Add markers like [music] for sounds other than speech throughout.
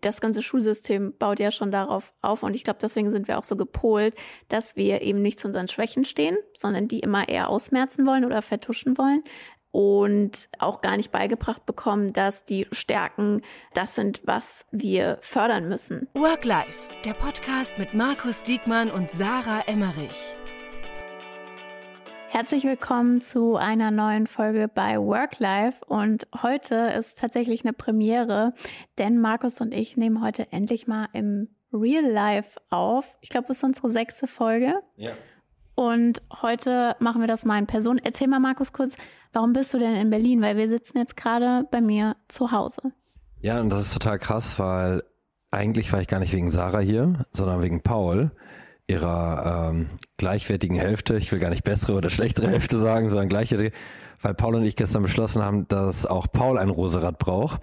das ganze Schulsystem baut ja schon darauf auf und ich glaube, deswegen sind wir auch so gepolt, dass wir eben nicht zu unseren Schwächen stehen, sondern die immer eher ausmerzen wollen oder vertuschen wollen und auch gar nicht beigebracht bekommen, dass die Stärken das sind, was wir fördern müssen. Work Life, der Podcast mit Markus Diekmann und Sarah Emmerich. Herzlich willkommen zu einer neuen Folge bei Work Life und heute ist tatsächlich eine Premiere, denn Markus und ich nehmen heute endlich mal im Real Life auf. Ich glaube, es ist unsere sechste Folge. Ja. Und heute machen wir das mal in Person. Erzähl mal, Markus, kurz, warum bist du denn in Berlin? Weil wir sitzen jetzt gerade bei mir zu Hause. Ja, und das ist total krass, weil eigentlich war ich gar nicht wegen Sarah hier, sondern wegen Paul ihrer ähm, gleichwertigen Hälfte, ich will gar nicht bessere oder schlechtere Hälfte sagen, sondern gleichwertige, weil Paul und ich gestern beschlossen haben, dass auch Paul ein Roserad braucht.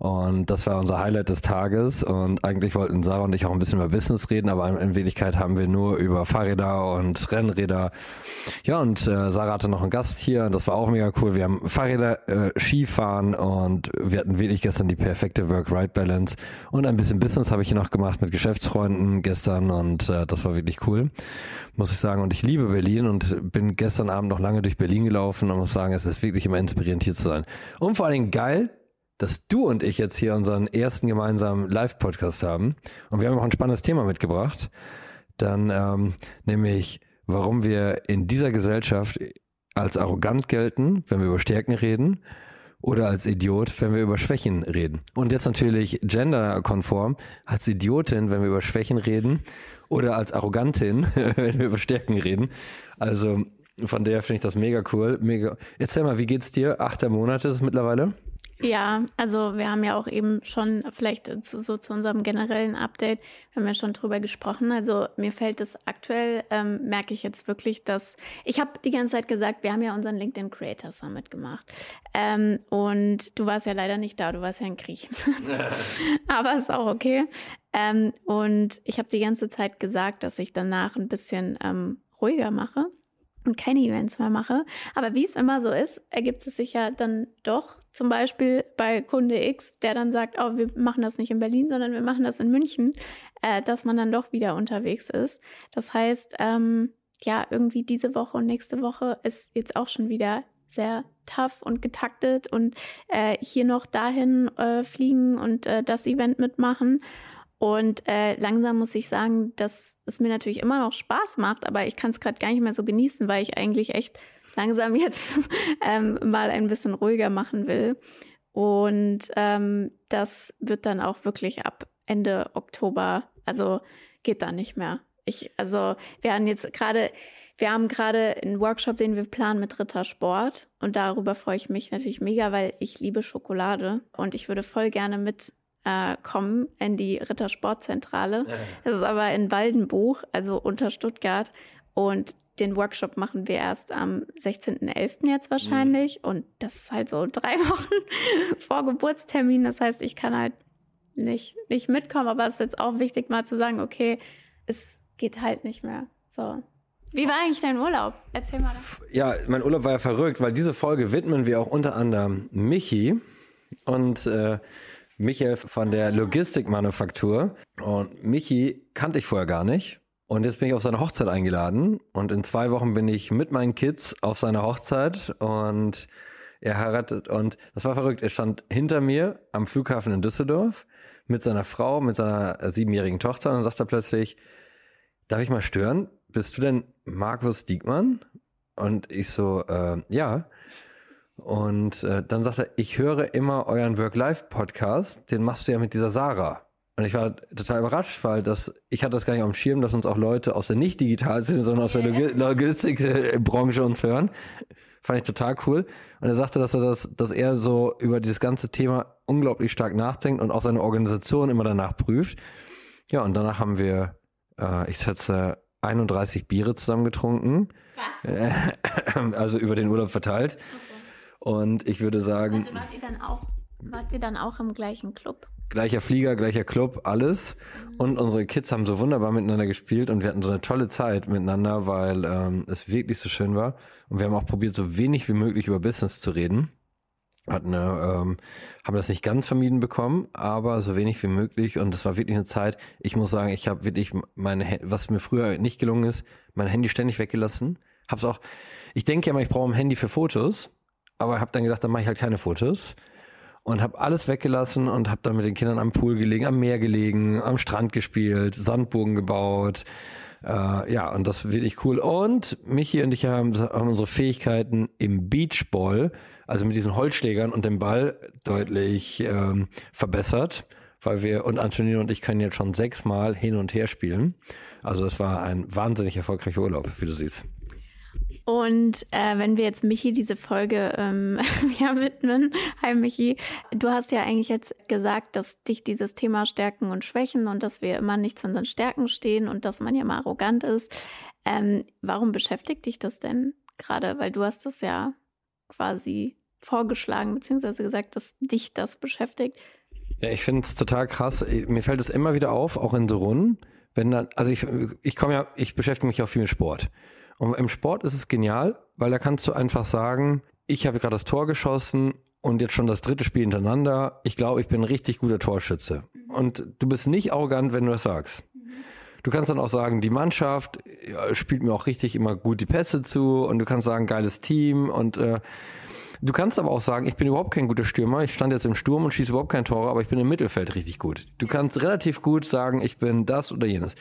Und das war unser Highlight des Tages. Und eigentlich wollten Sarah und ich auch ein bisschen über Business reden, aber in Wirklichkeit haben wir nur über Fahrräder und Rennräder. Ja, und äh, Sarah hatte noch einen Gast hier und das war auch mega cool. Wir haben Fahrräder, äh, Skifahren und wir hatten wirklich gestern die perfekte Work-Right-Balance. Und ein bisschen Business habe ich hier noch gemacht mit Geschäftsfreunden gestern und äh, das war wirklich cool, muss ich sagen. Und ich liebe Berlin und bin gestern Abend noch lange durch Berlin gelaufen und muss sagen, es ist wirklich immer inspirierend hier zu sein. Und vor allen Dingen geil, dass du und ich jetzt hier unseren ersten gemeinsamen Live-Podcast haben. Und wir haben auch ein spannendes Thema mitgebracht. Dann ähm, nämlich, warum wir in dieser Gesellschaft als arrogant gelten, wenn wir über Stärken reden, oder als Idiot, wenn wir über Schwächen reden. Und jetzt natürlich genderkonform, als Idiotin, wenn wir über Schwächen reden, oder als Arrogantin, [laughs] wenn wir über Stärken reden. Also von der finde ich das mega cool. Mega. Erzähl mal, wie geht's dir? Achter Monate ist es mittlerweile? Ja, also wir haben ja auch eben schon vielleicht zu, so zu unserem generellen Update, wir haben ja schon drüber gesprochen. Also mir fällt es aktuell, ähm, merke ich jetzt wirklich, dass ich habe die ganze Zeit gesagt, wir haben ja unseren LinkedIn Creator Summit gemacht. Ähm, und du warst ja leider nicht da, du warst ja in Griechenland. [laughs] Aber ist auch okay. Ähm, und ich habe die ganze Zeit gesagt, dass ich danach ein bisschen ähm, ruhiger mache und keine Events mehr mache. Aber wie es immer so ist, ergibt es sich ja dann doch zum Beispiel bei Kunde X, der dann sagt, oh, wir machen das nicht in Berlin, sondern wir machen das in München, äh, dass man dann doch wieder unterwegs ist. Das heißt, ähm, ja, irgendwie diese Woche und nächste Woche ist jetzt auch schon wieder sehr tough und getaktet und äh, hier noch dahin äh, fliegen und äh, das Event mitmachen. Und äh, langsam muss ich sagen, dass es mir natürlich immer noch Spaß macht, aber ich kann es gerade gar nicht mehr so genießen, weil ich eigentlich echt langsam [laughs] jetzt ähm, mal ein bisschen ruhiger machen will. Und ähm, das wird dann auch wirklich ab Ende Oktober, also geht da nicht mehr. Ich, also wir haben jetzt gerade, wir haben gerade einen Workshop, den wir planen mit Rittersport und darüber freue ich mich natürlich mega, weil ich liebe Schokolade und ich würde voll gerne mit äh, kommen in die Rittersportzentrale. Ja. Das ist aber in Waldenbuch, also unter Stuttgart. Und den Workshop machen wir erst am 16.11. jetzt wahrscheinlich. Mhm. Und das ist halt so drei [laughs] Wochen vor Geburtstermin. Das heißt, ich kann halt nicht, nicht mitkommen. Aber es ist jetzt auch wichtig, mal zu sagen, okay, es geht halt nicht mehr. So. Wie war eigentlich dein Urlaub? Erzähl mal. Das. Ja, mein Urlaub war ja verrückt, weil diese Folge widmen wir auch unter anderem Michi. Und äh, Michael von der Logistikmanufaktur. Und Michi kannte ich vorher gar nicht. Und jetzt bin ich auf seine Hochzeit eingeladen. Und in zwei Wochen bin ich mit meinen Kids auf seiner Hochzeit. Und er heiratet. Und das war verrückt. Er stand hinter mir am Flughafen in Düsseldorf mit seiner Frau, mit seiner siebenjährigen Tochter. Und dann sagt er plötzlich, darf ich mal stören? Bist du denn Markus Diekmann? Und ich so, äh, ja. Und äh, dann sagt er, ich höre immer euren Work-Life-Podcast, den machst du ja mit dieser Sarah. Und ich war total überrascht, weil das, ich hatte das gar nicht auf dem Schirm, dass uns auch Leute aus der nicht digital sind, sondern aus der Log Logistikbranche uns hören. Fand ich total cool. Und er sagte, dass er das, dass er so über dieses ganze Thema unglaublich stark nachdenkt und auch seine Organisation immer danach prüft. Ja, und danach haben wir, äh, ich schätze, 31 Biere zusammen getrunken. Was? [laughs] also über den Urlaub verteilt. Okay. Und ich würde sagen. Also wart ihr dann auch, wart ihr dann auch im gleichen Club? Gleicher Flieger, gleicher Club, alles. Mhm. Und unsere Kids haben so wunderbar miteinander gespielt und wir hatten so eine tolle Zeit miteinander, weil ähm, es wirklich so schön war. Und wir haben auch probiert, so wenig wie möglich über Business zu reden. hatten, ähm, haben das nicht ganz vermieden bekommen, aber so wenig wie möglich. Und es war wirklich eine Zeit, ich muss sagen, ich habe wirklich meine, was mir früher nicht gelungen ist, mein Handy ständig weggelassen. Hab's auch, ich denke ja immer, ich brauche ein Handy für Fotos, aber habe dann gedacht, dann mache ich halt keine Fotos. Und habe alles weggelassen und habe dann mit den Kindern am Pool gelegen, am Meer gelegen, am Strand gespielt, Sandbogen gebaut, äh, ja, und das wirklich cool. Und Michi und ich haben, haben unsere Fähigkeiten im Beachball, also mit diesen Holzschlägern und dem Ball, deutlich ähm, verbessert. Weil wir, und Antonino und ich können jetzt schon sechsmal hin und her spielen. Also es war ein wahnsinnig erfolgreicher Urlaub, wie du siehst. Und äh, wenn wir jetzt Michi diese Folge ähm, [laughs] ja, widmen, hi Michi, du hast ja eigentlich jetzt gesagt, dass dich dieses Thema Stärken und Schwächen und dass wir immer nicht zu unseren Stärken stehen und dass man ja mal arrogant ist. Ähm, warum beschäftigt dich das denn gerade? Weil du hast das ja quasi vorgeschlagen, beziehungsweise gesagt, dass dich das beschäftigt. Ja, ich finde es total krass. Mir fällt es immer wieder auf, auch in so Runden, wenn dann, also ich, ich komme ja, ich beschäftige mich auch viel mit Sport. Und im Sport ist es genial, weil da kannst du einfach sagen, ich habe gerade das Tor geschossen und jetzt schon das dritte Spiel hintereinander. Ich glaube, ich bin ein richtig guter Torschütze. Und du bist nicht arrogant, wenn du das sagst. Du kannst dann auch sagen, die Mannschaft spielt mir auch richtig immer gut die Pässe zu und du kannst sagen, geiles Team und äh, du kannst aber auch sagen, ich bin überhaupt kein guter Stürmer. Ich stand jetzt im Sturm und schieße überhaupt kein Tor, aber ich bin im Mittelfeld richtig gut. Du kannst relativ gut sagen, ich bin das oder jenes.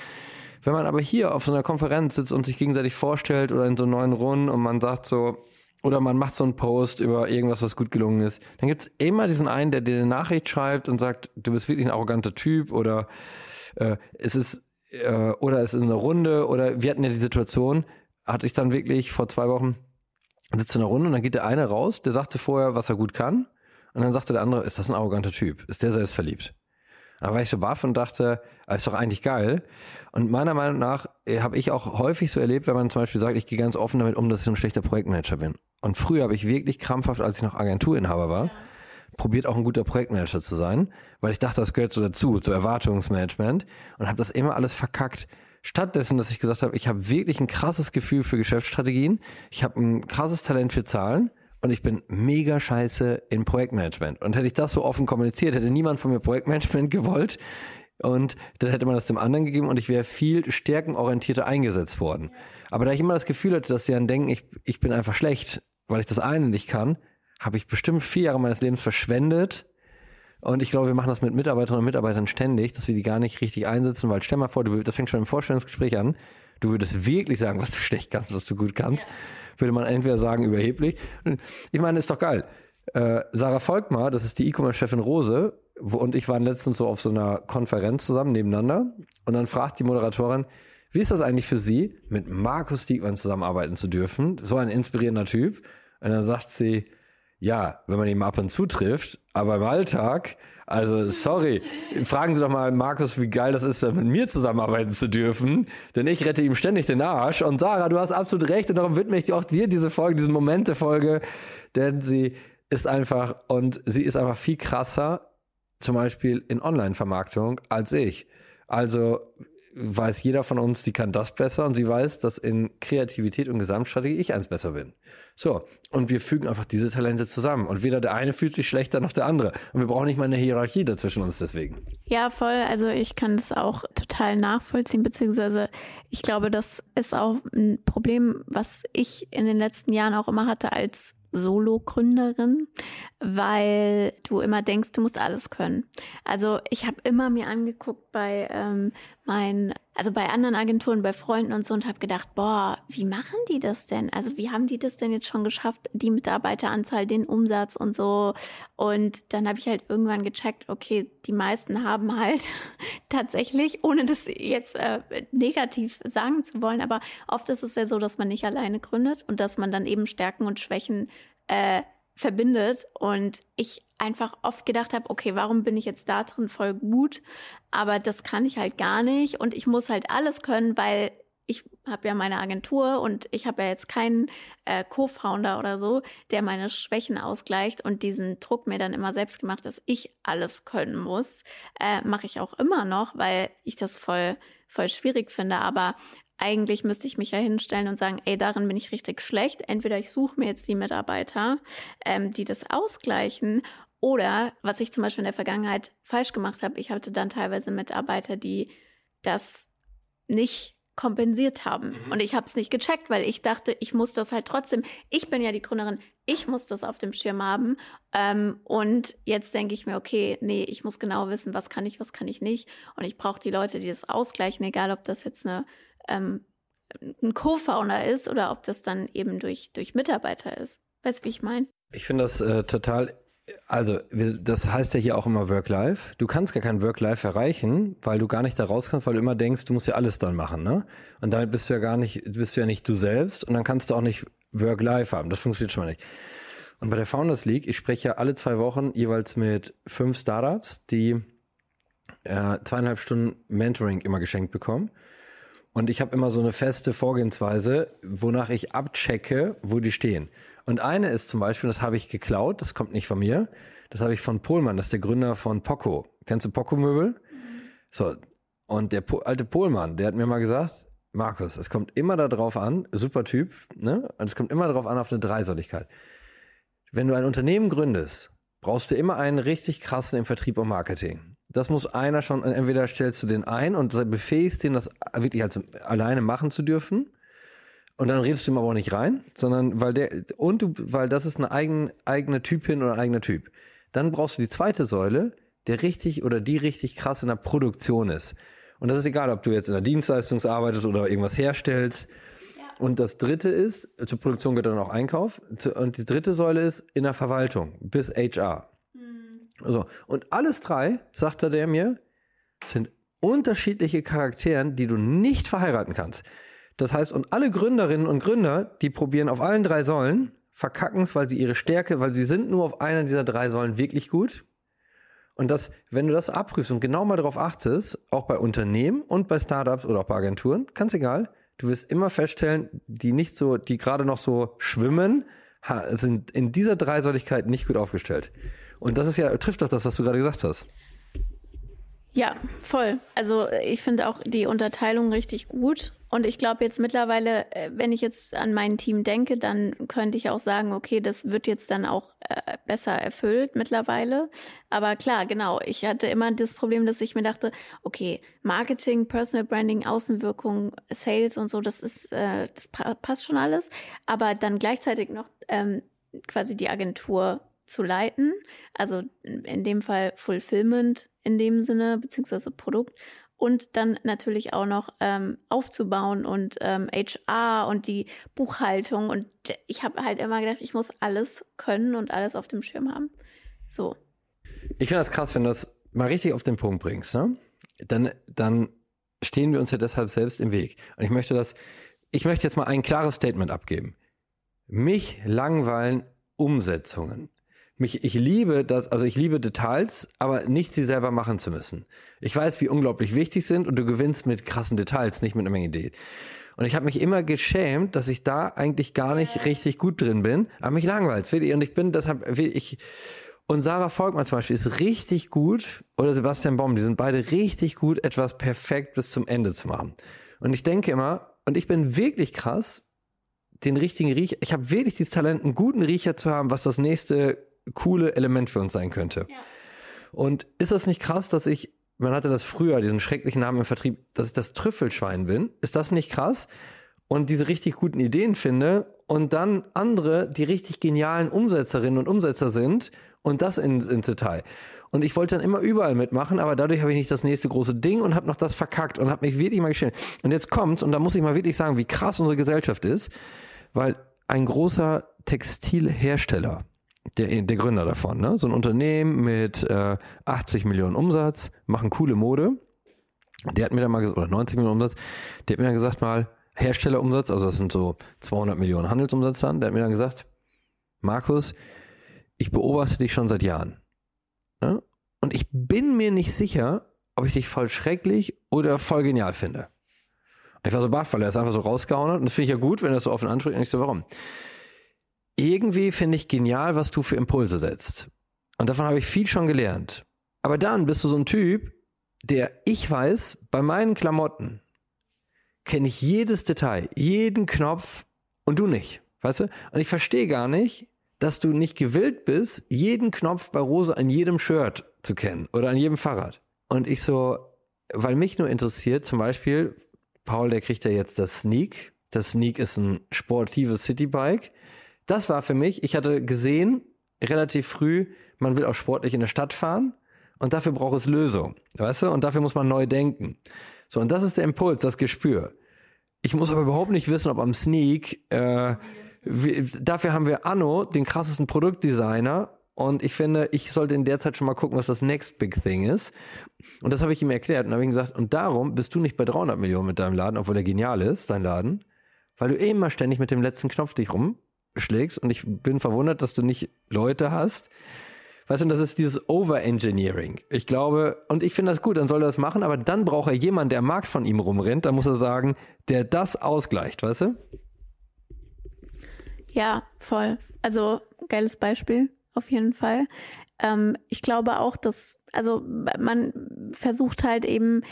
Wenn man aber hier auf so einer Konferenz sitzt und sich gegenseitig vorstellt oder in so neuen Runden und man sagt so, oder man macht so einen Post über irgendwas, was gut gelungen ist, dann gibt es immer diesen einen, der dir eine Nachricht schreibt und sagt, du bist wirklich ein arroganter Typ oder äh, es ist äh, oder es ist eine Runde oder wir hatten ja die Situation, hatte ich dann wirklich vor zwei Wochen, sitzt in einer Runde und dann geht der eine raus, der sagte vorher, was er gut kann und dann sagte der andere, ist das ein arroganter Typ? Ist der selbst verliebt? Da war ich so baff und dachte, ist doch eigentlich geil. Und meiner Meinung nach äh, habe ich auch häufig so erlebt, wenn man zum Beispiel sagt, ich gehe ganz offen damit um, dass ich so ein schlechter Projektmanager bin. Und früher habe ich wirklich krampfhaft, als ich noch Agenturinhaber war, ja. probiert auch ein guter Projektmanager zu sein, weil ich dachte, das gehört so dazu, zu Erwartungsmanagement und habe das immer alles verkackt. Stattdessen, dass ich gesagt habe, ich habe wirklich ein krasses Gefühl für Geschäftsstrategien, ich habe ein krasses Talent für Zahlen und ich bin mega scheiße in Projektmanagement. Und hätte ich das so offen kommuniziert, hätte niemand von mir Projektmanagement [laughs] gewollt. Und dann hätte man das dem anderen gegeben und ich wäre viel stärkenorientierter eingesetzt worden. Aber da ich immer das Gefühl hatte, dass sie dann denken, ich, ich bin einfach schlecht, weil ich das eine nicht kann, habe ich bestimmt vier Jahre meines Lebens verschwendet. Und ich glaube, wir machen das mit Mitarbeiterinnen und Mitarbeitern ständig, dass wir die gar nicht richtig einsetzen, weil stell mal vor, du, das fängt schon im Vorstellungsgespräch an, du würdest wirklich sagen, was du schlecht kannst, was du gut kannst. Würde man entweder sagen überheblich. Ich meine, ist doch geil. Äh, Sarah Volkmar, das ist die E-Commerce-Chefin Rose, und ich waren letztens so auf so einer Konferenz zusammen nebeneinander. Und dann fragt die Moderatorin, wie ist das eigentlich für Sie, mit Markus Diekmann zusammenarbeiten zu dürfen? So ein inspirierender Typ. Und dann sagt sie, ja, wenn man ihn ab und zu trifft, aber im Alltag, also sorry, fragen Sie doch mal Markus, wie geil das ist, mit mir zusammenarbeiten zu dürfen, denn ich rette ihm ständig den Arsch. Und Sarah, du hast absolut recht und darum widme ich auch dir diese Folge, diese Momente-Folge, denn sie ist einfach und sie ist einfach viel krasser, zum Beispiel in Online-Vermarktung als ich. Also weiß jeder von uns, sie kann das besser und sie weiß, dass in Kreativität und Gesamtstrategie ich eins besser bin. So, und wir fügen einfach diese Talente zusammen. Und weder der eine fühlt sich schlechter noch der andere. Und wir brauchen nicht mal eine Hierarchie dazwischen uns deswegen. Ja, voll. Also ich kann das auch total nachvollziehen, beziehungsweise ich glaube, das ist auch ein Problem, was ich in den letzten Jahren auch immer hatte als Solo-Gründerin, weil du immer denkst, du musst alles können. Also ich habe immer mir angeguckt bei ähm, meinen, also bei anderen Agenturen, bei Freunden und so und habe gedacht, boah, wie machen die das denn? Also wie haben die das denn jetzt schon geschafft, die Mitarbeiteranzahl, den Umsatz und so? Und dann habe ich halt irgendwann gecheckt, okay, die meisten haben halt [laughs] tatsächlich, ohne das jetzt äh, negativ sagen zu wollen, aber oft ist es ja so, dass man nicht alleine gründet und dass man dann eben Stärken und Schwächen äh, verbindet und ich einfach oft gedacht habe, okay, warum bin ich jetzt da drin voll gut, aber das kann ich halt gar nicht und ich muss halt alles können, weil ich habe ja meine Agentur und ich habe ja jetzt keinen äh, Co-Founder oder so, der meine Schwächen ausgleicht und diesen Druck mir dann immer selbst gemacht, dass ich alles können muss, äh, mache ich auch immer noch, weil ich das voll voll schwierig finde. Aber eigentlich müsste ich mich ja hinstellen und sagen, ey, darin bin ich richtig schlecht. Entweder ich suche mir jetzt die Mitarbeiter, ähm, die das ausgleichen, oder was ich zum Beispiel in der Vergangenheit falsch gemacht habe, ich hatte dann teilweise Mitarbeiter, die das nicht kompensiert haben. Mhm. Und ich habe es nicht gecheckt, weil ich dachte, ich muss das halt trotzdem. Ich bin ja die Gründerin, ich muss das auf dem Schirm haben. Ähm, und jetzt denke ich mir, okay, nee, ich muss genau wissen, was kann ich, was kann ich nicht. Und ich brauche die Leute, die das ausgleichen, egal ob das jetzt eine, ähm, ein Co-Founder ist oder ob das dann eben durch, durch Mitarbeiter ist. Weißt du, wie ich meine? Ich finde das äh, total also, das heißt ja hier auch immer Work-Life. Du kannst gar kein Work-Life erreichen, weil du gar nicht da raus kannst, weil du immer denkst, du musst ja alles dann machen, ne? Und damit bist du ja gar nicht, bist du ja nicht du selbst und dann kannst du auch nicht Work-Life haben. Das funktioniert schon mal nicht. Und bei der Founders League, ich spreche ja alle zwei Wochen jeweils mit fünf Startups, die äh, zweieinhalb Stunden Mentoring immer geschenkt bekommen. Und ich habe immer so eine feste Vorgehensweise, wonach ich abchecke, wo die stehen. Und eine ist zum Beispiel, das habe ich geklaut, das kommt nicht von mir, das habe ich von Pohlmann, das ist der Gründer von Poco. Kennst du Poco Möbel? So, und der po alte Pohlmann, der hat mir mal gesagt, Markus, es kommt immer darauf an, super Typ, ne? Und es kommt immer darauf an, auf eine Dreisäuligkeit. Wenn du ein Unternehmen gründest, brauchst du immer einen richtig krassen im Vertrieb und Marketing. Das muss einer schon, entweder stellst du den ein und befähigst den, das wirklich also alleine machen zu dürfen, und dann redest du ihm aber auch nicht rein, sondern weil der, und du, weil das ist eine eigen, eigene Typin oder ein eigener Typ. Dann brauchst du die zweite Säule, der richtig oder die richtig krass in der Produktion ist. Und das ist egal, ob du jetzt in der Dienstleistung arbeitest oder irgendwas herstellst. Und das dritte ist, zur Produktion gehört dann auch Einkauf. Und die dritte Säule ist in der Verwaltung bis HR. So. Und alles drei, sagte der mir, sind unterschiedliche Charakteren, die du nicht verheiraten kannst. Das heißt, und alle Gründerinnen und Gründer, die probieren auf allen drei Säulen, verkacken es, weil sie ihre Stärke, weil sie sind nur auf einer dieser drei Säulen wirklich gut. Und das, wenn du das abprüfst und genau mal darauf achtest, auch bei Unternehmen und bei Startups oder auch bei Agenturen, ganz egal, du wirst immer feststellen, die nicht so, die gerade noch so schwimmen, sind in dieser Dreisäuligkeit nicht gut aufgestellt. Und das ist ja, trifft doch das, was du gerade gesagt hast. Ja, voll. Also ich finde auch die Unterteilung richtig gut. Und ich glaube jetzt mittlerweile, äh, wenn ich jetzt an mein Team denke, dann könnte ich auch sagen, okay, das wird jetzt dann auch äh, besser erfüllt mittlerweile. Aber klar, genau, ich hatte immer das Problem, dass ich mir dachte, okay, Marketing, Personal Branding, Außenwirkung, Sales und so, das ist, äh, das passt schon alles. Aber dann gleichzeitig noch ähm, quasi die Agentur zu leiten, also in dem Fall Fulfillment in dem Sinne, beziehungsweise Produkt und dann natürlich auch noch ähm, aufzubauen und ähm, HR und die Buchhaltung. Und ich habe halt immer gedacht, ich muss alles können und alles auf dem Schirm haben. So. Ich finde das krass, wenn du das mal richtig auf den Punkt bringst, ne? Dann, dann stehen wir uns ja deshalb selbst im Weg. Und ich möchte das, ich möchte jetzt mal ein klares Statement abgeben. Mich langweilen Umsetzungen mich, ich liebe das, also ich liebe Details, aber nicht sie selber machen zu müssen. Ich weiß, wie unglaublich wichtig sind und du gewinnst mit krassen Details, nicht mit einer Menge Ideen. Und ich habe mich immer geschämt, dass ich da eigentlich gar nicht richtig gut drin bin, aber mich langweilt. Und ich bin deshalb, ich, und Sarah Volkmann zum Beispiel ist richtig gut, oder Sebastian Baum, die sind beide richtig gut, etwas perfekt bis zum Ende zu machen. Und ich denke immer, und ich bin wirklich krass, den richtigen Riecher, ich habe wirklich dieses Talent, einen guten Riecher zu haben, was das nächste coole Element für uns sein könnte. Ja. Und ist das nicht krass, dass ich, man hatte das früher, diesen schrecklichen Namen im Vertrieb, dass ich das Trüffelschwein bin? Ist das nicht krass? Und diese richtig guten Ideen finde und dann andere, die richtig genialen Umsetzerinnen und Umsetzer sind und das in, ins Detail. Und ich wollte dann immer überall mitmachen, aber dadurch habe ich nicht das nächste große Ding und habe noch das verkackt und habe mich wirklich mal geschämt. Und jetzt kommt's, und da muss ich mal wirklich sagen, wie krass unsere Gesellschaft ist, weil ein großer Textilhersteller, der, der Gründer davon, ne? So ein Unternehmen mit äh, 80 Millionen Umsatz, machen coole Mode. Der hat mir dann mal gesagt, oder 90 Millionen Umsatz, der hat mir dann gesagt mal, Herstellerumsatz, also das sind so 200 Millionen Handelsumsatz dann, der hat mir dann gesagt, Markus, ich beobachte dich schon seit Jahren. Ne? Und ich bin mir nicht sicher, ob ich dich voll schrecklich oder voll genial finde. Ich war so baff, weil er es einfach so rausgehauen hat. Und das finde ich ja gut, wenn er es so offen anspricht. Und ich so, warum? Irgendwie finde ich genial, was du für Impulse setzt. Und davon habe ich viel schon gelernt. Aber dann bist du so ein Typ, der, ich weiß, bei meinen Klamotten kenne ich jedes Detail, jeden Knopf und du nicht. Weißt du? Und ich verstehe gar nicht, dass du nicht gewillt bist, jeden Knopf bei Rose an jedem Shirt zu kennen oder an jedem Fahrrad. Und ich so, weil mich nur interessiert, zum Beispiel, Paul, der kriegt ja jetzt das Sneak. Das Sneak ist ein sportives Citybike. Das war für mich, ich hatte gesehen, relativ früh, man will auch sportlich in der Stadt fahren und dafür braucht es Lösung, weißt du? Und dafür muss man neu denken. So, und das ist der Impuls, das Gespür. Ich muss aber überhaupt nicht wissen, ob am Sneak, äh, wie, dafür haben wir Anno, den krassesten Produktdesigner. Und ich finde, ich sollte in der Zeit schon mal gucken, was das Next Big Thing ist. Und das habe ich ihm erklärt und habe ihm gesagt, und darum bist du nicht bei 300 Millionen mit deinem Laden, obwohl er genial ist, dein Laden, weil du immer ständig mit dem letzten Knopf dich rumschlägst. Und ich bin verwundert, dass du nicht Leute hast, Weißt du, das ist dieses Overengineering. Ich glaube, und ich finde das gut, dann soll er das machen, aber dann braucht er jemanden, der am Markt von ihm rumrennt, da muss er sagen, der das ausgleicht, weißt du? Ja, voll. Also, geiles Beispiel, auf jeden Fall. Ähm, ich glaube auch, dass, also man versucht halt eben,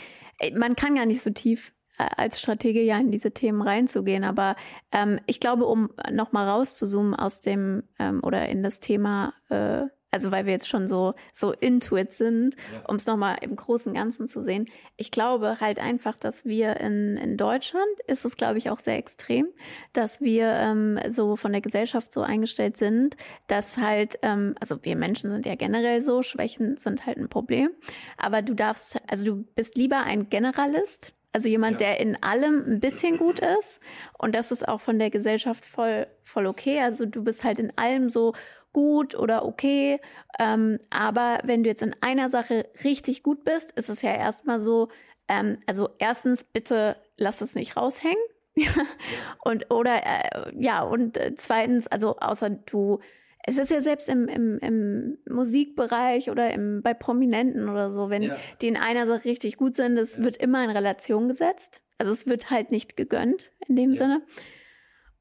man kann gar nicht so tief als Strategie ja in diese Themen reinzugehen. Aber ähm, ich glaube, um nochmal rauszuzoomen aus dem ähm, oder in das Thema äh, also weil wir jetzt schon so, so intuit sind, ja. um es nochmal im großen Ganzen zu sehen. Ich glaube halt einfach, dass wir in, in Deutschland ist es, glaube ich, auch sehr extrem, dass wir ähm, so von der Gesellschaft so eingestellt sind, dass halt, ähm, also wir Menschen sind ja generell so, Schwächen sind halt ein Problem. Aber du darfst, also du bist lieber ein Generalist, also jemand, ja. der in allem ein bisschen gut ist. Und das ist auch von der Gesellschaft voll, voll okay. Also du bist halt in allem so gut oder okay. Ähm, aber wenn du jetzt in einer Sache richtig gut bist, ist es ja erstmal so, ähm, also erstens, bitte lass es nicht raushängen. [laughs] und oder äh, ja, und äh, zweitens, also außer du, es ist ja selbst im, im, im Musikbereich oder im, bei Prominenten oder so, wenn ja. die in einer Sache richtig gut sind, es ja. wird immer in Relation gesetzt. Also es wird halt nicht gegönnt in dem ja. Sinne.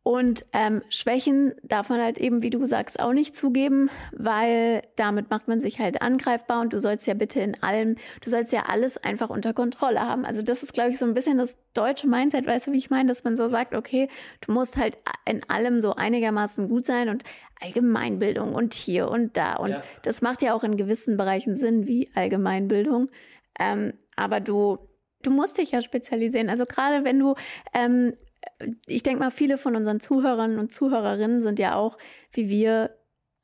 Und ähm, Schwächen darf man halt eben, wie du sagst, auch nicht zugeben, weil damit macht man sich halt angreifbar und du sollst ja bitte in allem, du sollst ja alles einfach unter Kontrolle haben. Also das ist, glaube ich, so ein bisschen das deutsche Mindset, weißt du, wie ich meine, dass man so sagt, okay, du musst halt in allem so einigermaßen gut sein und Allgemeinbildung und hier und da. Und ja. das macht ja auch in gewissen Bereichen Sinn, wie Allgemeinbildung. Ähm, aber du, du musst dich ja spezialisieren. Also gerade wenn du ähm, ich denke mal, viele von unseren Zuhörern und Zuhörerinnen sind ja auch, wie wir,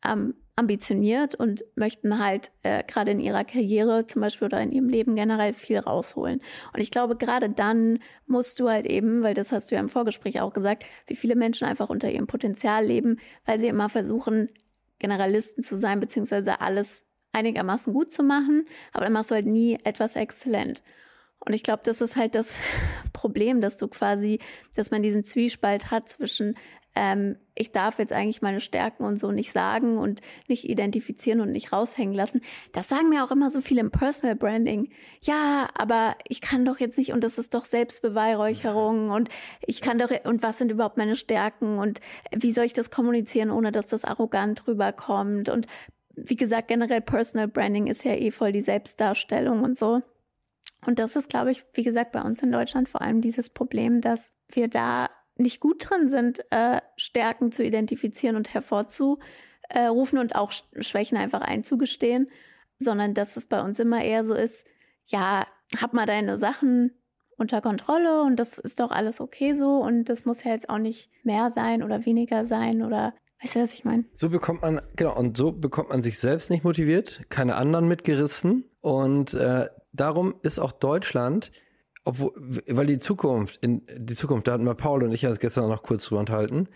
ähm, ambitioniert und möchten halt äh, gerade in ihrer Karriere zum Beispiel oder in ihrem Leben generell viel rausholen. Und ich glaube, gerade dann musst du halt eben, weil das hast du ja im Vorgespräch auch gesagt, wie viele Menschen einfach unter ihrem Potenzial leben, weil sie immer versuchen, Generalisten zu sein, beziehungsweise alles einigermaßen gut zu machen, aber dann machst du halt nie etwas exzellent. Und ich glaube, das ist halt das [laughs] Problem, dass du quasi, dass man diesen Zwiespalt hat zwischen, ähm, ich darf jetzt eigentlich meine Stärken und so nicht sagen und nicht identifizieren und nicht raushängen lassen. Das sagen mir auch immer so viele im Personal Branding. Ja, aber ich kann doch jetzt nicht und das ist doch Selbstbeweihräucherung und ich kann doch und was sind überhaupt meine Stärken und wie soll ich das kommunizieren, ohne dass das arrogant rüberkommt und wie gesagt, generell Personal Branding ist ja eh voll die Selbstdarstellung und so. Und das ist, glaube ich, wie gesagt, bei uns in Deutschland vor allem dieses Problem, dass wir da nicht gut drin sind, äh, Stärken zu identifizieren und hervorzurufen und auch Schwächen einfach einzugestehen, sondern dass es bei uns immer eher so ist, ja, hab mal deine Sachen unter Kontrolle und das ist doch alles okay so und das muss ja jetzt auch nicht mehr sein oder weniger sein oder weißt du, was ich meine? So bekommt man, genau, und so bekommt man sich selbst nicht motiviert, keine anderen mitgerissen und äh, darum ist auch Deutschland, obwohl, weil die Zukunft, in die Zukunft, da hatten wir Paul und ich uns gestern noch kurz drüber unterhalten,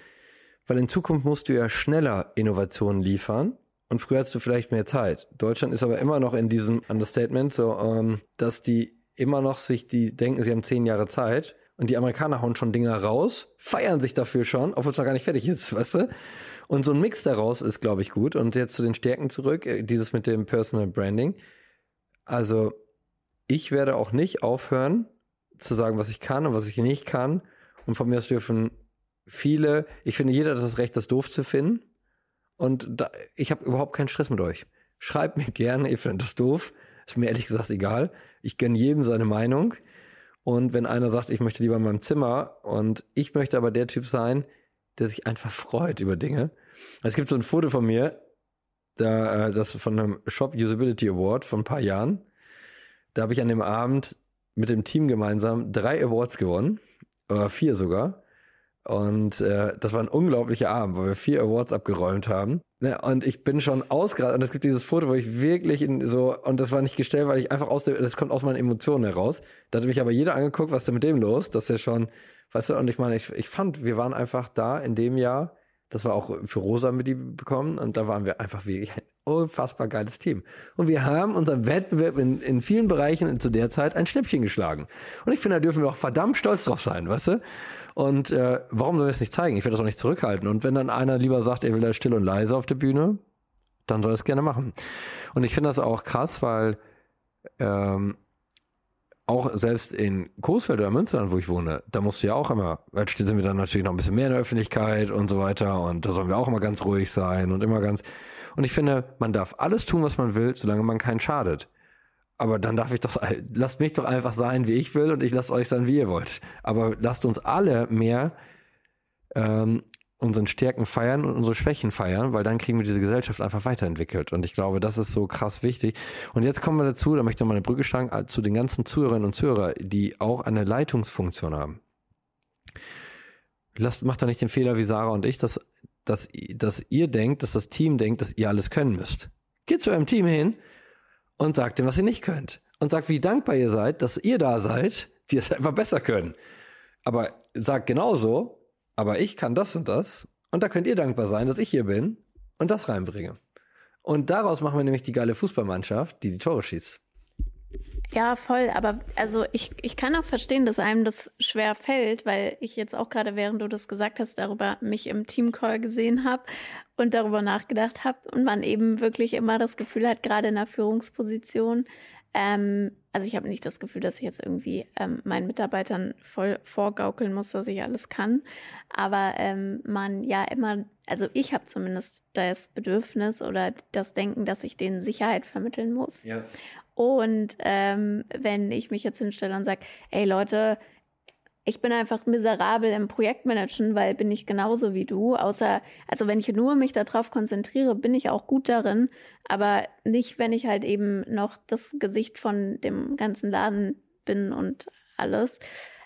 weil in Zukunft musst du ja schneller Innovationen liefern und früher hast du vielleicht mehr Zeit. Deutschland ist aber immer noch in diesem Understatement, so, ähm, dass die immer noch sich, die denken, sie haben zehn Jahre Zeit und die Amerikaner hauen schon Dinger raus, feiern sich dafür schon, obwohl es noch gar nicht fertig ist, [laughs] weißt du? Und so ein Mix daraus ist, glaube ich, gut. Und jetzt zu den Stärken zurück, äh, dieses mit dem Personal Branding. Also ich werde auch nicht aufhören zu sagen, was ich kann und was ich nicht kann. Und von mir aus dürfen viele, ich finde, jeder hat das Recht, das doof zu finden. Und da, ich habe überhaupt keinen Stress mit euch. Schreibt mir gerne, ihr findet das doof. Ist mir ehrlich gesagt egal. Ich gönne jedem seine Meinung. Und wenn einer sagt, ich möchte lieber in meinem Zimmer und ich möchte aber der Typ sein, der sich einfach freut über Dinge. Es gibt so ein Foto von mir, da, äh, das von einem Shop Usability Award von ein paar Jahren. Da habe ich an dem Abend mit dem Team gemeinsam drei Awards gewonnen, oder vier sogar. Und äh, das war ein unglaublicher Abend, weil wir vier Awards abgeräumt haben. Ja, und ich bin schon ausgerastet. Und es gibt dieses Foto, wo ich wirklich in so, und das war nicht gestellt, weil ich einfach aus der, das kommt aus meinen Emotionen heraus. Da hat mich aber jeder angeguckt, was ist denn mit dem los? Das ist ja schon, weißt du, und ich meine, ich, ich fand, wir waren einfach da in dem Jahr, das war auch für Rosa mit die bekommen, und da waren wir einfach wirklich ein unfassbar geiles Team. Und wir haben unseren Wettbewerb in, in vielen Bereichen zu der Zeit ein Schnippchen geschlagen. Und ich finde, da dürfen wir auch verdammt stolz drauf sein, weißt du? Und äh, warum sollen wir es nicht zeigen? Ich werde das auch nicht zurückhalten. Und wenn dann einer lieber sagt, er will da still und leise auf der Bühne, dann soll er es gerne machen. Und ich finde das auch krass, weil ähm, auch selbst in Coesfeld oder Münsterland, wo ich wohne, da musst du ja auch immer, weil sind wir dann natürlich noch ein bisschen mehr in der Öffentlichkeit und so weiter und da sollen wir auch immer ganz ruhig sein und immer ganz. Und ich finde, man darf alles tun, was man will, solange man keinen schadet. Aber dann darf ich doch, lasst mich doch einfach sein, wie ich will und ich lasse euch sein, wie ihr wollt. Aber lasst uns alle mehr ähm, unseren Stärken feiern und unsere Schwächen feiern, weil dann kriegen wir diese Gesellschaft einfach weiterentwickelt. Und ich glaube, das ist so krass wichtig. Und jetzt kommen wir dazu, da möchte ich mal eine Brücke schlagen, äh, zu den ganzen Zuhörerinnen und Zuhörern, die auch eine Leitungsfunktion haben. Lasst, macht da nicht den Fehler wie Sarah und ich, dass, dass, dass ihr denkt, dass das Team denkt, dass ihr alles können müsst. Geht zu eurem Team hin und sagt dem, was ihr nicht könnt. Und sagt, wie dankbar ihr seid, dass ihr da seid, die es einfach besser können. Aber sagt genauso, aber ich kann das und das. Und da könnt ihr dankbar sein, dass ich hier bin und das reinbringe. Und daraus machen wir nämlich die geile Fußballmannschaft, die die Tore schießt. Ja, voll. Aber also ich, ich kann auch verstehen, dass einem das schwer fällt, weil ich jetzt auch gerade, während du das gesagt hast, darüber mich im Teamcall gesehen habe und darüber nachgedacht habe und man eben wirklich immer das Gefühl hat, gerade in der Führungsposition, ähm, also ich habe nicht das Gefühl, dass ich jetzt irgendwie ähm, meinen Mitarbeitern voll vorgaukeln muss, dass ich alles kann. Aber ähm, man ja immer, also ich habe zumindest das Bedürfnis oder das Denken, dass ich denen Sicherheit vermitteln muss. Ja. Und ähm, wenn ich mich jetzt hinstelle und sage, ey Leute, ich bin einfach miserabel im Projektmanagen, weil bin ich genauso wie du. Außer, also wenn ich nur mich darauf konzentriere, bin ich auch gut darin, aber nicht, wenn ich halt eben noch das Gesicht von dem ganzen Laden bin und alles.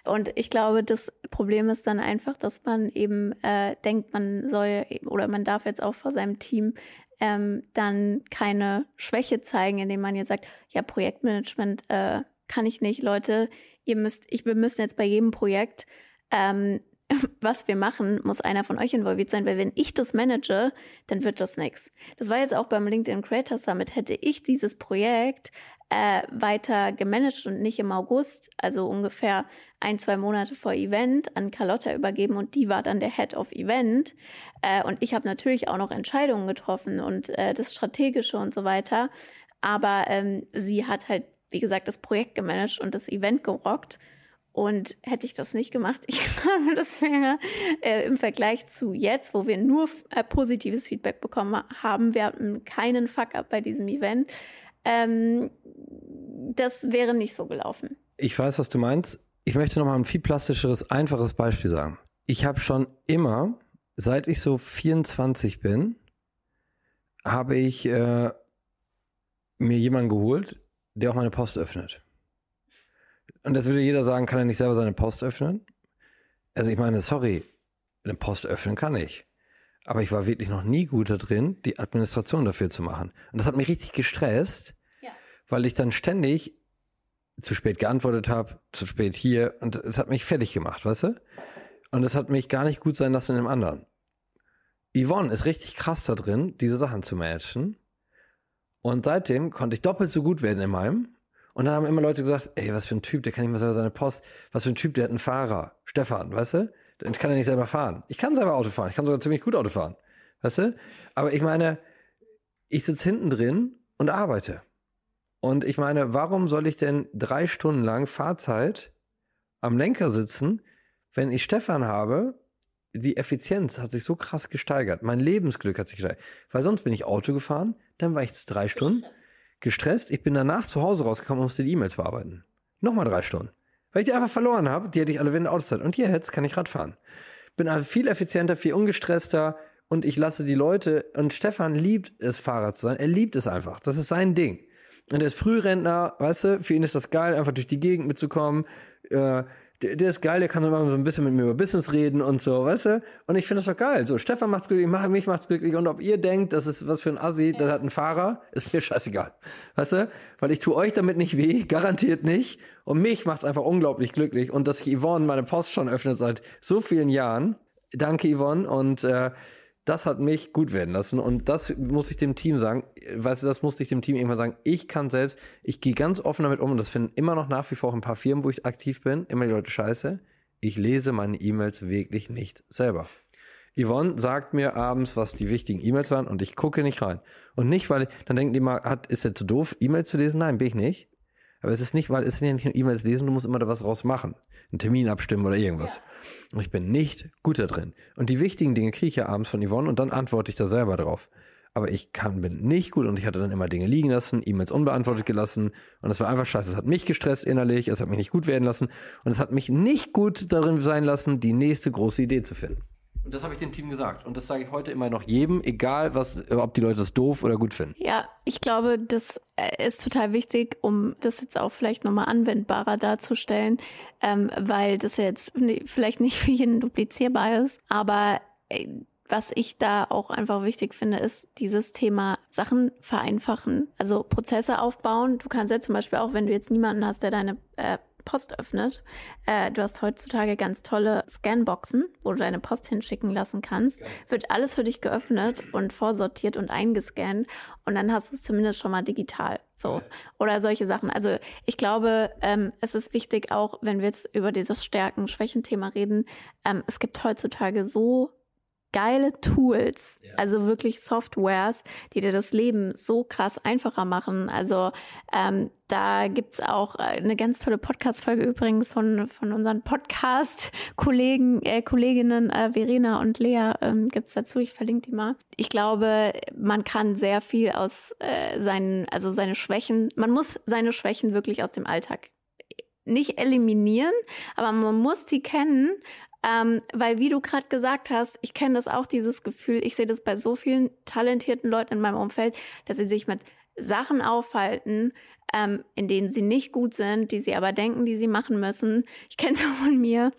Und ich glaube, das Problem ist dann einfach, dass man eben äh, denkt, man soll oder man darf jetzt auch vor seinem Team ähm, dann keine Schwäche zeigen, indem man jetzt sagt, ja, Projektmanagement äh, kann ich nicht, Leute, ihr müsst, ich, wir müssen jetzt bei jedem Projekt, ähm, [laughs] was wir machen, muss einer von euch involviert sein, weil wenn ich das manage, dann wird das nichts. Das war jetzt auch beim LinkedIn Creator Summit. Hätte ich dieses Projekt äh, weiter gemanagt und nicht im August, also ungefähr ein, zwei Monate vor Event, an Carlotta übergeben und die war dann der Head of Event. Äh, und ich habe natürlich auch noch Entscheidungen getroffen und äh, das Strategische und so weiter. Aber ähm, sie hat halt, wie gesagt, das Projekt gemanagt und das Event gerockt. Und hätte ich das nicht gemacht, [laughs] ich glaube, das wäre äh, im Vergleich zu jetzt, wo wir nur äh, positives Feedback bekommen haben, wir hatten keinen Fuck-up bei diesem Event, ähm, das wäre nicht so gelaufen. Ich weiß, was du meinst. Ich möchte noch mal ein viel plastischeres, einfaches Beispiel sagen. Ich habe schon immer, seit ich so 24 bin, habe ich äh, mir jemanden geholt, der auch meine Post öffnet. Und das würde jeder sagen, kann er nicht selber seine Post öffnen? Also ich meine, sorry, eine Post öffnen kann ich. Aber ich war wirklich noch nie gut da drin, die Administration dafür zu machen. Und das hat mich richtig gestresst, ja. weil ich dann ständig zu spät geantwortet habe, zu spät hier. Und es hat mich fertig gemacht, weißt du? Und es hat mich gar nicht gut sein lassen in dem anderen. Yvonne ist richtig krass da drin, diese Sachen zu managen. Und seitdem konnte ich doppelt so gut werden in meinem. Und dann haben immer Leute gesagt, ey, was für ein Typ, der kann nicht mehr selber seine Post. Was für ein Typ, der hat einen Fahrer. Stefan, weißt du? Ich kann ja nicht selber fahren. Ich kann selber Auto fahren. Ich kann sogar ziemlich gut Auto fahren. Weißt du? Aber ich meine, ich sitze hinten drin und arbeite. Und ich meine, warum soll ich denn drei Stunden lang Fahrzeit am Lenker sitzen, wenn ich Stefan habe? Die Effizienz hat sich so krass gesteigert. Mein Lebensglück hat sich gesteigert. Weil sonst bin ich Auto gefahren, dann war ich drei Stunden gestresst. Ich bin danach zu Hause rausgekommen und musste die E-Mails bearbeiten. Nochmal drei Stunden. Weil ich die einfach verloren habe. Die hätte ich alle während der Autozeit. Und jetzt kann ich Rad fahren. Bin also viel effizienter, viel ungestresster und ich lasse die Leute. Und Stefan liebt es, Fahrrad zu sein. Er liebt es einfach. Das ist sein Ding. Und er ist Frührentner, weißt du, für ihn ist das geil, einfach durch die Gegend mitzukommen. Äh, der, der, ist geil, der kann immer so ein bisschen mit mir über Business reden und so, weißt du? Und ich finde das doch geil. So, Stefan macht's glücklich, mich macht's glücklich. Und ob ihr denkt, das ist was für ein Assi, das hat ein Fahrer, ist mir scheißegal. Weißt du? Weil ich tue euch damit nicht weh, [laughs] garantiert nicht. Und mich macht's einfach unglaublich glücklich. Und dass ich Yvonne meine Post schon öffnet seit so vielen Jahren. Danke, Yvonne. Und äh, das hat mich gut werden lassen und das muss ich dem Team sagen, weißt du, das musste ich dem Team irgendwann sagen, ich kann selbst, ich gehe ganz offen damit um und das finden immer noch nach wie vor ein paar Firmen, wo ich aktiv bin, immer die Leute scheiße, ich lese meine E-Mails wirklich nicht selber. Yvonne sagt mir abends, was die wichtigen E-Mails waren und ich gucke nicht rein. Und nicht, weil, dann denken die mal, hat, ist der zu doof, E-Mails zu lesen? Nein, bin ich nicht. Aber es ist nicht, weil es sind ja nicht nur E-Mails lesen, du musst immer da was draus machen einen Termin abstimmen oder irgendwas. Ja. Und ich bin nicht gut da drin. Und die wichtigen Dinge kriege ich ja abends von Yvonne und dann antworte ich da selber drauf. Aber ich kann, bin nicht gut und ich hatte dann immer Dinge liegen lassen, E-Mails unbeantwortet gelassen und es war einfach scheiße. Es hat mich gestresst innerlich, es hat mich nicht gut werden lassen und es hat mich nicht gut darin sein lassen, die nächste große Idee zu finden. Und das habe ich dem Team gesagt. Und das sage ich heute immer noch jedem, egal was, ob die Leute das doof oder gut finden. Ja, ich glaube, das äh, ist total wichtig, um das jetzt auch vielleicht nochmal anwendbarer darzustellen, ähm, weil das jetzt vielleicht nicht [laughs] für jeden duplizierbar ist. Aber äh, was ich da auch einfach wichtig finde, ist dieses Thema Sachen vereinfachen. Also Prozesse aufbauen. Du kannst ja zum Beispiel auch, wenn du jetzt niemanden hast, der deine äh, Post öffnet. Äh, du hast heutzutage ganz tolle Scanboxen, wo du deine Post hinschicken lassen kannst. Wird alles für dich geöffnet und vorsortiert und eingescannt und dann hast du es zumindest schon mal digital. So. Oder solche Sachen. Also ich glaube, ähm, es ist wichtig auch, wenn wir jetzt über dieses Stärken-Schwächen-Thema reden, ähm, es gibt heutzutage so geile Tools, ja. also wirklich Softwares, die dir das Leben so krass einfacher machen. Also ähm, da gibt's auch äh, eine ganz tolle Podcast-Folge übrigens von, von unseren Podcast-Kollegen, äh, Kolleginnen äh, Verena und Lea ähm, gibt's dazu. Ich verlinke die mal. Ich glaube, man kann sehr viel aus äh, seinen, also seine Schwächen, man muss seine Schwächen wirklich aus dem Alltag nicht eliminieren, aber man muss die kennen, ähm, weil, wie du gerade gesagt hast, ich kenne das auch, dieses Gefühl, ich sehe das bei so vielen talentierten Leuten in meinem Umfeld, dass sie sich mit Sachen aufhalten, ähm, in denen sie nicht gut sind, die sie aber denken, die sie machen müssen. Ich kenne es auch von mir.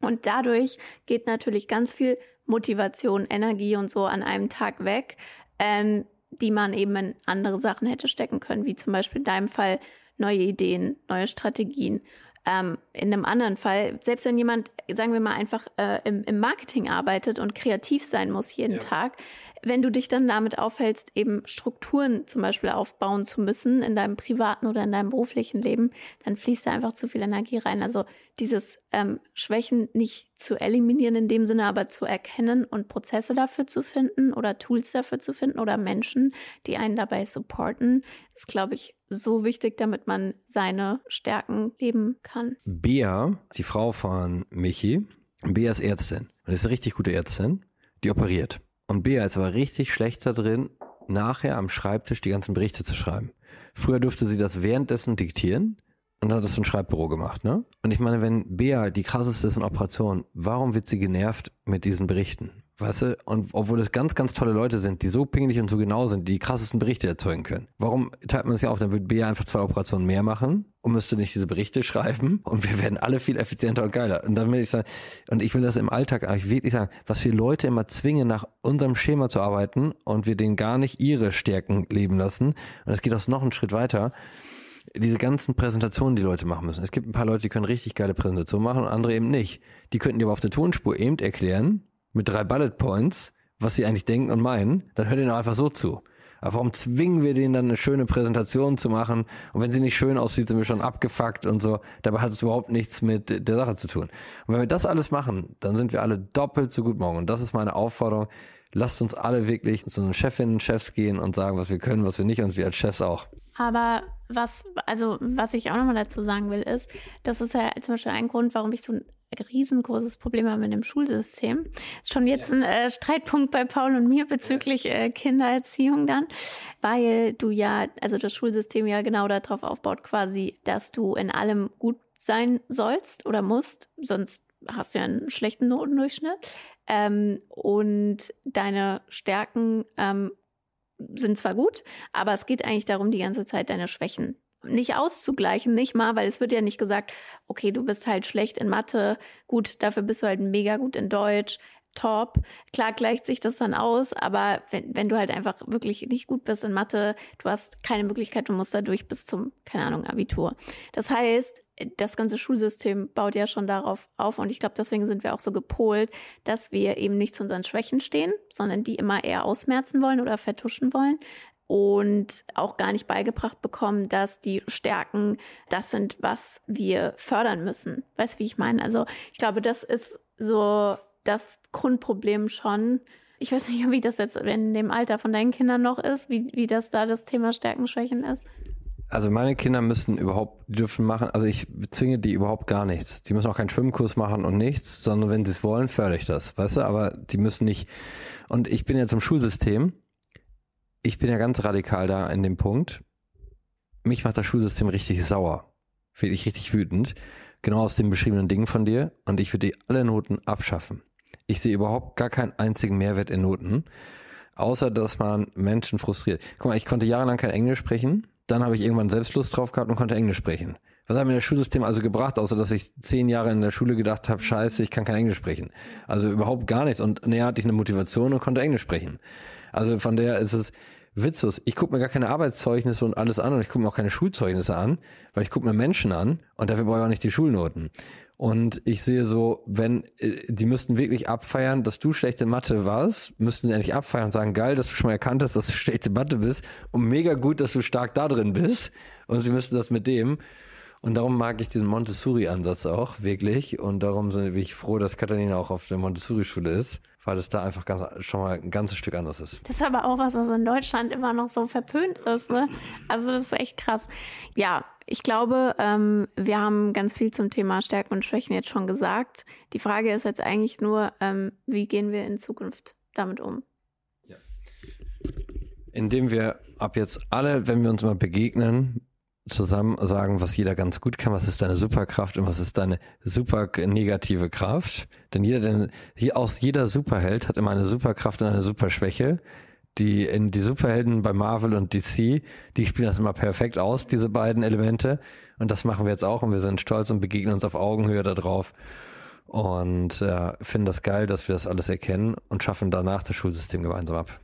Und dadurch geht natürlich ganz viel Motivation, Energie und so an einem Tag weg, ähm, die man eben in andere Sachen hätte stecken können, wie zum Beispiel in deinem Fall neue Ideen, neue Strategien. Ähm, in einem anderen Fall, selbst wenn jemand, sagen wir mal, einfach äh, im, im, Marketing arbeitet und kreativ sein muss jeden ja. Tag, wenn du dich dann damit aufhältst, eben Strukturen zum Beispiel aufbauen zu müssen in deinem privaten oder in deinem beruflichen Leben, dann fließt da einfach zu viel Energie rein. Also dieses ähm, Schwächen nicht zu eliminieren in dem Sinne, aber zu erkennen und Prozesse dafür zu finden oder Tools dafür zu finden oder Menschen, die einen dabei supporten, ist, glaube ich, so wichtig, damit man seine Stärken leben kann. Bea, die Frau von Michi, Bea ist Ärztin und ist eine richtig gute Ärztin, die operiert. Und Bea ist aber richtig schlecht da drin, nachher am Schreibtisch die ganzen Berichte zu schreiben. Früher durfte sie das währenddessen diktieren und dann hat das ein Schreibbüro gemacht, ne? Und ich meine, wenn Bea die krasseste ist in Operation, warum wird sie genervt mit diesen Berichten? Weißt du? Und obwohl es ganz, ganz tolle Leute sind, die so pingelig und so genau sind, die die krassesten Berichte erzeugen können. Warum teilt man es ja auf? Dann würde Bea einfach zwei Operationen mehr machen und müsste nicht diese Berichte [laughs] schreiben und wir werden alle viel effizienter und geiler. Und dann will ich sagen, und ich will das im Alltag eigentlich wirklich sagen, was wir Leute immer zwingen, nach unserem Schema zu arbeiten und wir denen gar nicht ihre Stärken leben lassen. Und es geht auch noch einen Schritt weiter diese ganzen Präsentationen, die Leute machen müssen. Es gibt ein paar Leute, die können richtig geile Präsentationen machen und andere eben nicht. Die könnten dir aber auf der Tonspur eben erklären, mit drei Bullet Points, was sie eigentlich denken und meinen, dann hört ihnen auch einfach so zu. Aber warum zwingen wir denen dann eine schöne Präsentation zu machen? Und wenn sie nicht schön aussieht, sind wir schon abgefuckt und so. Dabei hat es überhaupt nichts mit der Sache zu tun. Und wenn wir das alles machen, dann sind wir alle doppelt so gut morgen. Und das ist meine Aufforderung. Lasst uns alle wirklich zu den Chefinnen, Chefs gehen und sagen, was wir können, was wir nicht und wir als Chefs auch. Aber was, also, was ich auch nochmal dazu sagen will, ist, das ist ja zum Beispiel ein Grund, warum ich so riesengroßes Problem haben mit dem Schulsystem. Schon jetzt ein äh, Streitpunkt bei Paul und mir bezüglich äh, Kindererziehung dann, weil du ja, also das Schulsystem ja genau darauf aufbaut quasi, dass du in allem gut sein sollst oder musst, sonst hast du ja einen schlechten Notendurchschnitt. Ähm, und deine Stärken ähm, sind zwar gut, aber es geht eigentlich darum, die ganze Zeit deine Schwächen nicht auszugleichen, nicht mal, weil es wird ja nicht gesagt, okay, du bist halt schlecht in Mathe, gut, dafür bist du halt mega gut in Deutsch, top. Klar gleicht sich das dann aus, aber wenn, wenn du halt einfach wirklich nicht gut bist in Mathe, du hast keine Möglichkeit, du musst dadurch bis zum, keine Ahnung, Abitur. Das heißt, das ganze Schulsystem baut ja schon darauf auf und ich glaube, deswegen sind wir auch so gepolt, dass wir eben nicht zu unseren Schwächen stehen, sondern die immer eher ausmerzen wollen oder vertuschen wollen und auch gar nicht beigebracht bekommen, dass die Stärken das sind, was wir fördern müssen. Weißt du, wie ich meine? Also ich glaube, das ist so das Grundproblem schon. Ich weiß nicht, [laughs] wie das jetzt in dem Alter von deinen Kindern noch ist, wie, wie das da das Thema Stärken, Schwächen ist. Also meine Kinder müssen überhaupt, die dürfen machen, also ich zwinge die überhaupt gar nichts. Die müssen auch keinen Schwimmkurs machen und nichts, sondern wenn sie es wollen, fördere ich das, weißt du, aber die müssen nicht. Und ich bin jetzt im Schulsystem, ich bin ja ganz radikal da in dem Punkt. Mich macht das Schulsystem richtig sauer. Finde ich richtig wütend. Genau aus den beschriebenen Dingen von dir. Und ich würde alle Noten abschaffen. Ich sehe überhaupt gar keinen einzigen Mehrwert in Noten, außer dass man Menschen frustriert. Guck mal, ich konnte jahrelang kein Englisch sprechen, dann habe ich irgendwann Selbstlust drauf gehabt und konnte Englisch sprechen. Was hat mir das Schulsystem also gebracht, außer dass ich zehn Jahre in der Schule gedacht habe, scheiße, ich kann kein Englisch sprechen. Also überhaupt gar nichts. Und näher hatte ich eine Motivation und konnte Englisch sprechen. Also von der ist es, witzlos. Ich gucke mir gar keine Arbeitszeugnisse und alles an und ich gucke mir auch keine Schulzeugnisse an, weil ich gucke mir Menschen an und dafür brauche ich auch nicht die Schulnoten. Und ich sehe so, wenn, äh, die müssten wirklich abfeiern, dass du schlechte Mathe warst, müssten sie eigentlich abfeiern und sagen, geil, dass du schon mal erkannt hast, dass du [laughs] schlechte Mathe bist und mega gut, dass du stark da drin bist. Und sie müssten das mit dem. Und darum mag ich diesen Montessori-Ansatz auch wirklich. Und darum bin ich froh, dass Katharina auch auf der Montessori-Schule ist weil es da einfach ganz, schon mal ein ganzes Stück anders ist. Das ist aber auch was, was in Deutschland immer noch so verpönt ist. Ne? Also das ist echt krass. Ja, ich glaube, ähm, wir haben ganz viel zum Thema Stärken und Schwächen jetzt schon gesagt. Die Frage ist jetzt eigentlich nur, ähm, wie gehen wir in Zukunft damit um? Ja. Indem wir ab jetzt alle, wenn wir uns mal begegnen, zusammen sagen, was jeder ganz gut kann, was ist deine Superkraft und was ist deine super negative Kraft. Denn jeder, denn aus jeder Superheld hat immer eine Superkraft und eine Superschwäche. Die, in, die Superhelden bei Marvel und DC, die spielen das immer perfekt aus, diese beiden Elemente. Und das machen wir jetzt auch und wir sind stolz und begegnen uns auf Augenhöhe darauf. Und äh, finden das geil, dass wir das alles erkennen und schaffen danach das Schulsystem gemeinsam ab.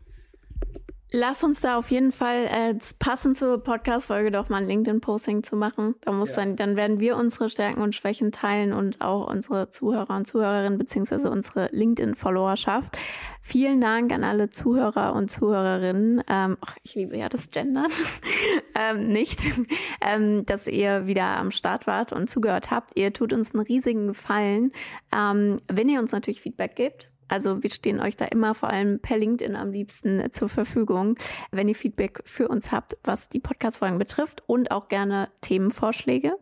Lass uns da auf jeden Fall äh, passend zur Podcast-Folge doch mal ein LinkedIn-Posting zu machen. Da muss ja. dann, dann werden wir unsere Stärken und Schwächen teilen und auch unsere Zuhörer und Zuhörerinnen beziehungsweise unsere LinkedIn-Followerschaft. Vielen Dank an alle Zuhörer und Zuhörerinnen. Ähm, ach, ich liebe ja das Gendern. [laughs] ähm, nicht, [laughs] ähm, dass ihr wieder am Start wart und zugehört habt. Ihr tut uns einen riesigen Gefallen. Ähm, wenn ihr uns natürlich Feedback gebt, also wir stehen euch da immer vor allem per LinkedIn am liebsten äh, zur Verfügung, wenn ihr Feedback für uns habt, was die Podcast-Folgen betrifft und auch gerne Themenvorschläge.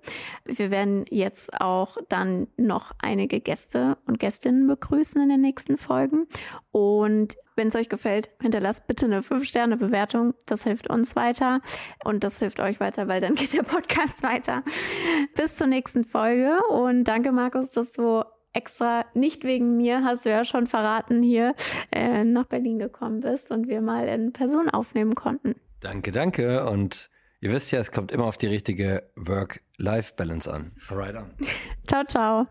Wir werden jetzt auch dann noch einige Gäste und Gästinnen begrüßen in den nächsten Folgen. Und wenn es euch gefällt, hinterlasst bitte eine 5-Sterne-Bewertung. Das hilft uns weiter und das hilft euch weiter, weil dann [laughs] geht der Podcast weiter. Bis zur nächsten Folge und danke Markus, dass du extra nicht wegen mir, hast du ja schon verraten, hier äh, nach Berlin gekommen bist und wir mal in Person aufnehmen konnten. Danke, danke. Und ihr wisst ja, es kommt immer auf die richtige Work-Life-Balance an. Right on. ciao, ciao.